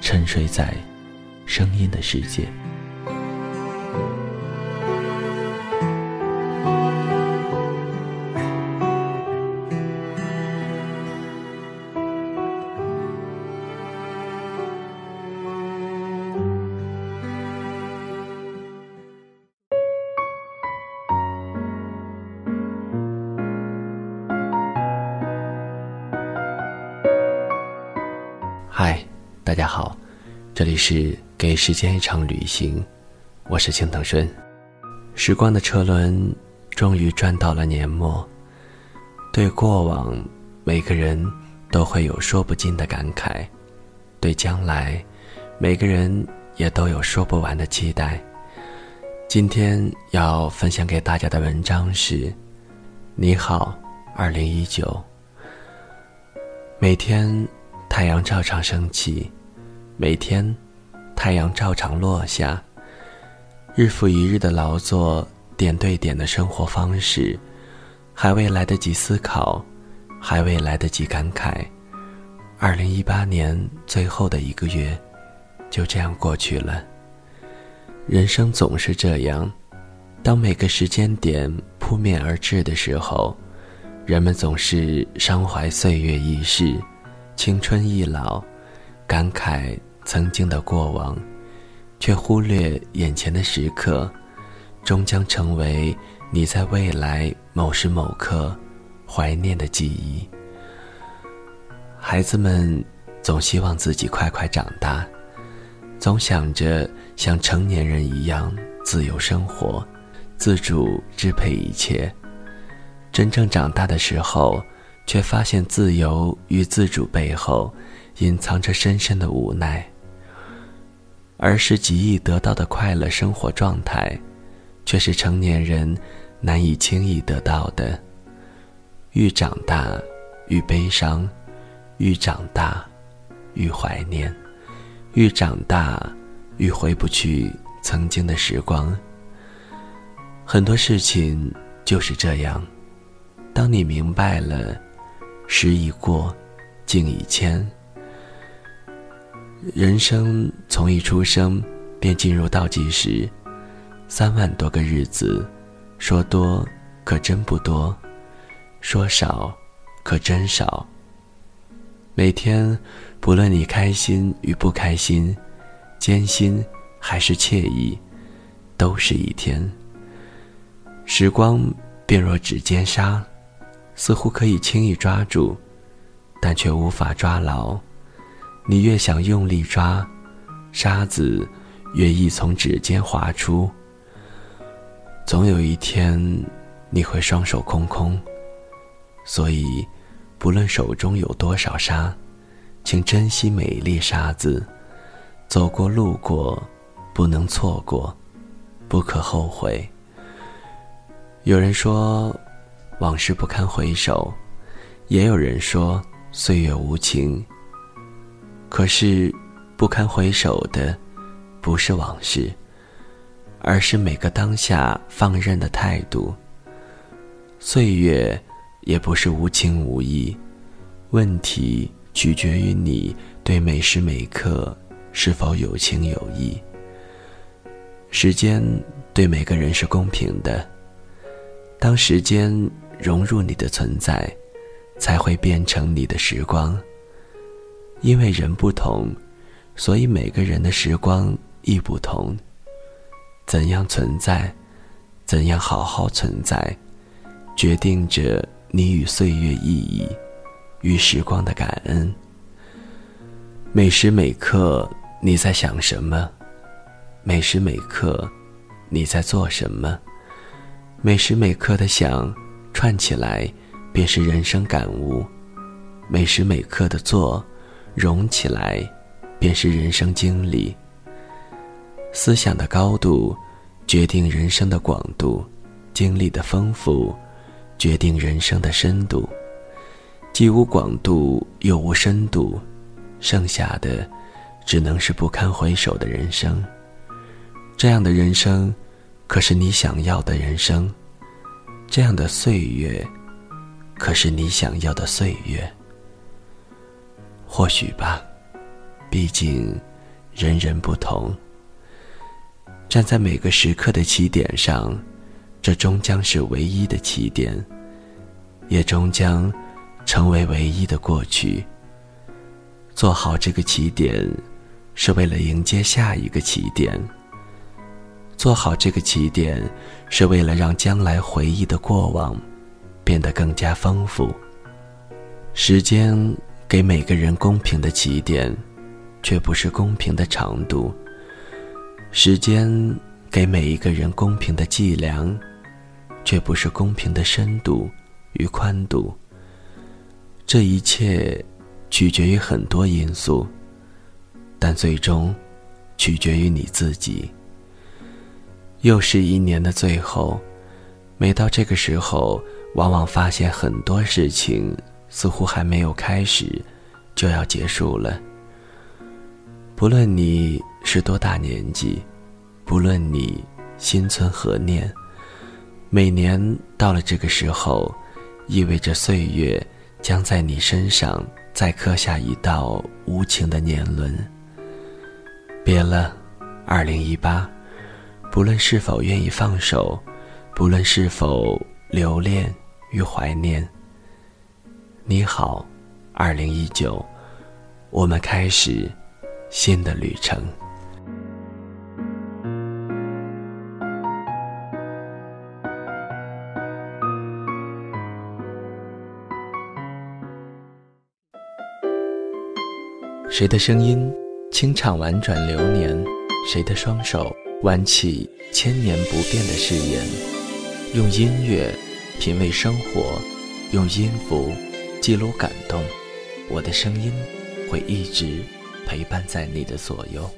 沉睡在声音的世界。嗨，大家好，这里是给时间一场旅行，我是青藤顺。时光的车轮终于转到了年末，对过往，每个人都会有说不尽的感慨；对将来，每个人也都有说不完的期待。今天要分享给大家的文章是：你好，二零一九。每天。太阳照常升起，每天，太阳照常落下。日复一日的劳作，点对点的生活方式，还未来得及思考，还未来得及感慨。二零一八年最后的一个月，就这样过去了。人生总是这样，当每个时间点扑面而至的时候，人们总是伤怀岁月易逝。青春易老，感慨曾经的过往，却忽略眼前的时刻，终将成为你在未来某时某刻怀念的记忆。孩子们总希望自己快快长大，总想着像成年人一样自由生活，自主支配一切。真正长大的时候。却发现，自由与自主背后，隐藏着深深的无奈。而是极易得到的快乐生活状态，却是成年人难以轻易得到的。愈长大，愈悲伤；愈长大，愈怀念；愈长大，愈回不去曾经的时光。很多事情就是这样，当你明白了。时已过，境已迁。人生从一出生便进入倒计时，三万多个日子，说多可真不多，说少可真少。每天，不论你开心与不开心，艰辛还是惬意，都是一天。时光便若指尖沙。似乎可以轻易抓住，但却无法抓牢。你越想用力抓，沙子越易从指尖滑出。总有一天，你会双手空空。所以，不论手中有多少沙，请珍惜每一粒沙子。走过路过，不能错过，不可后悔。有人说。往事不堪回首，也有人说岁月无情。可是，不堪回首的，不是往事，而是每个当下放任的态度。岁月也不是无情无义，问题取决于你对每时每刻是否有情有义。时间对每个人是公平的，当时间。融入你的存在，才会变成你的时光。因为人不同，所以每个人的时光亦不同。怎样存在，怎样好好存在，决定着你与岁月意义，与时光的感恩。每时每刻你在想什么？每时每刻你在做什么？每时每刻的想串起来，便是人生感悟；每时每刻的做融起来，便是人生经历。思想的高度决定人生的广度，经历的丰富决定人生的深度。既无广度又无深度。剩下的，只能是不堪回首的人生。这样的人生，可是你想要的人生；这样的岁月，可是你想要的岁月。或许吧，毕竟人人不同。站在每个时刻的起点上，这终将是唯一的起点，也终将成为唯一的过去。做好这个起点，是为了迎接下一个起点。做好这个起点，是为了让将来回忆的过往变得更加丰富。时间给每个人公平的起点，却不是公平的长度；时间给每一个人公平的计量，却不是公平的深度与宽度。这一切。取决于很多因素，但最终取决于你自己。又是一年的最后，每到这个时候，往往发现很多事情似乎还没有开始，就要结束了。不论你是多大年纪，不论你心存何念，每年到了这个时候，意味着岁月将在你身上。再刻下一道无情的年轮。别了，二零一八，不论是否愿意放手，不论是否留恋与怀念。你好，二零一九，我们开始新的旅程。谁的声音清唱婉转流年？谁的双手挽起千年不变的誓言？用音乐品味生活，用音符记录感动。我的声音会一直陪伴在你的左右。